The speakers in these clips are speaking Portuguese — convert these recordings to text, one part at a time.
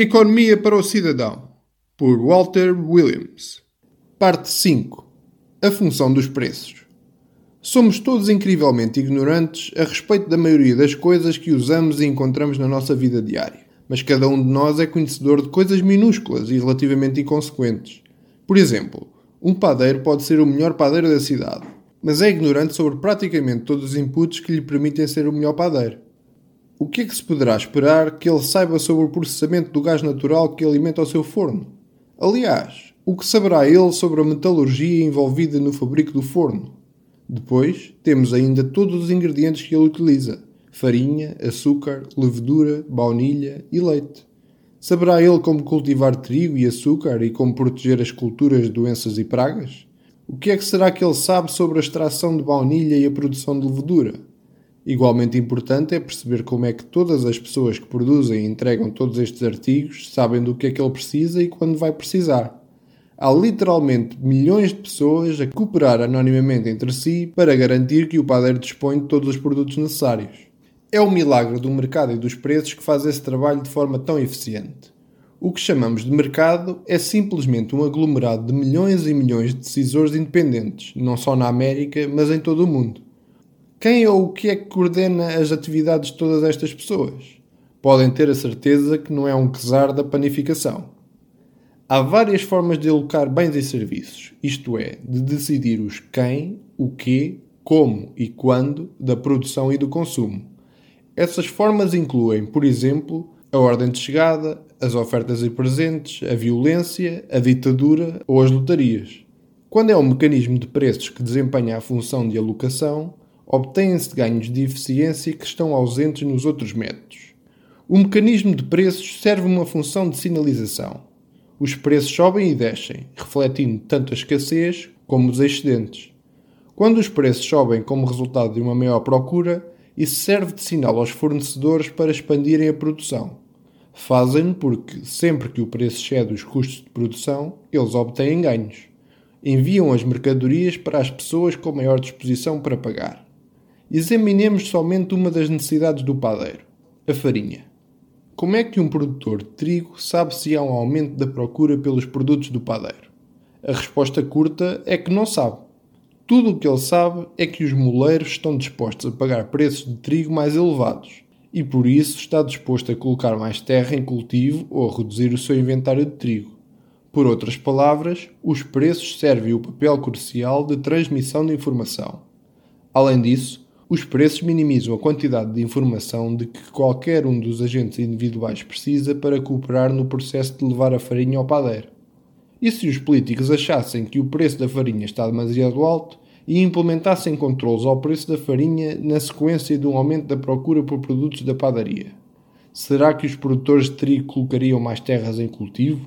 Economia para o Cidadão, por Walter Williams. Parte 5. A função dos preços. Somos todos incrivelmente ignorantes a respeito da maioria das coisas que usamos e encontramos na nossa vida diária. Mas cada um de nós é conhecedor de coisas minúsculas e relativamente inconsequentes. Por exemplo, um padeiro pode ser o melhor padeiro da cidade, mas é ignorante sobre praticamente todos os inputs que lhe permitem ser o melhor padeiro o que é que se poderá esperar que ele saiba sobre o processamento do gás natural que alimenta o seu forno? Aliás, o que saberá ele sobre a metalurgia envolvida no fabrico do forno? Depois, temos ainda todos os ingredientes que ele utiliza: farinha, açúcar, levedura, baunilha e leite. Saberá ele como cultivar trigo e açúcar e como proteger as culturas de doenças e pragas? O que é que será que ele sabe sobre a extração de baunilha e a produção de levedura? Igualmente importante é perceber como é que todas as pessoas que produzem e entregam todos estes artigos sabem do que é que ele precisa e quando vai precisar. Há literalmente milhões de pessoas a cooperar anonimamente entre si para garantir que o padeiro dispõe de todos os produtos necessários. É o milagre do mercado e dos preços que faz esse trabalho de forma tão eficiente. O que chamamos de mercado é simplesmente um aglomerado de milhões e milhões de decisores independentes, não só na América, mas em todo o mundo. Quem ou o que é que coordena as atividades de todas estas pessoas? Podem ter a certeza que não é um czar da panificação. Há várias formas de alocar bens e serviços, isto é, de decidir os quem, o que, como e quando da produção e do consumo. Essas formas incluem, por exemplo, a ordem de chegada, as ofertas e presentes, a violência, a ditadura ou as lotarias. Quando é um mecanismo de preços que desempenha a função de alocação, obtêm-se ganhos de eficiência que estão ausentes nos outros métodos. O mecanismo de preços serve uma função de sinalização. Os preços sobem e descem, refletindo tanto a escassez como os excedentes. Quando os preços sobem como resultado de uma maior procura, isso serve de sinal aos fornecedores para expandirem a produção. Fazem-no porque, sempre que o preço excede os custos de produção, eles obtêm ganhos. Enviam as mercadorias para as pessoas com maior disposição para pagar. Examinemos somente uma das necessidades do padeiro, a farinha. Como é que um produtor de trigo sabe se há um aumento da procura pelos produtos do padeiro? A resposta curta é que não sabe. Tudo o que ele sabe é que os moleiros estão dispostos a pagar preços de trigo mais elevados e por isso está disposto a colocar mais terra em cultivo ou a reduzir o seu inventário de trigo. Por outras palavras, os preços servem o papel crucial de transmissão de informação. Além disso, os preços minimizam a quantidade de informação de que qualquer um dos agentes individuais precisa para cooperar no processo de levar a farinha ao padeiro. E se os políticos achassem que o preço da farinha está demasiado alto e implementassem controles ao preço da farinha na sequência de um aumento da procura por produtos da padaria? Será que os produtores de trigo colocariam mais terras em cultivo?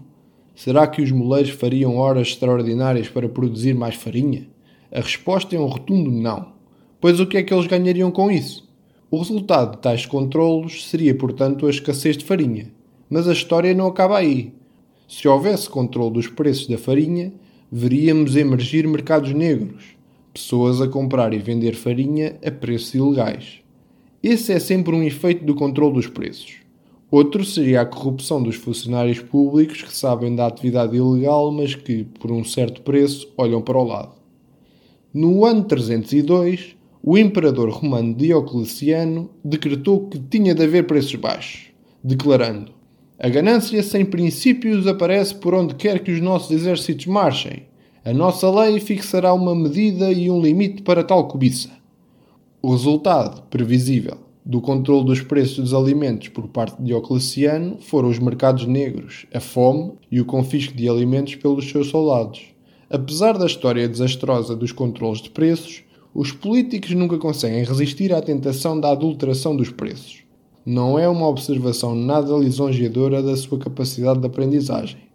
Será que os moleiros fariam horas extraordinárias para produzir mais farinha? A resposta é um rotundo não. Pois o que é que eles ganhariam com isso? O resultado de tais controlos seria, portanto, a escassez de farinha. Mas a história não acaba aí. Se houvesse controle dos preços da farinha, veríamos emergir mercados negros, pessoas a comprar e vender farinha a preços ilegais. Esse é sempre um efeito do controle dos preços. Outro seria a corrupção dos funcionários públicos que sabem da atividade ilegal, mas que, por um certo preço, olham para o lado. No ano 302, o imperador romano Diocleciano decretou que tinha de haver preços baixos, declarando: A ganância sem princípios aparece por onde quer que os nossos exércitos marchem. A nossa lei fixará uma medida e um limite para tal cobiça. O resultado, previsível, do controle dos preços dos alimentos por parte de Diocleciano foram os mercados negros, a fome e o confisco de alimentos pelos seus soldados. Apesar da história desastrosa dos controles de preços, os políticos nunca conseguem resistir à tentação da adulteração dos preços. Não é uma observação nada lisonjeadora da sua capacidade de aprendizagem.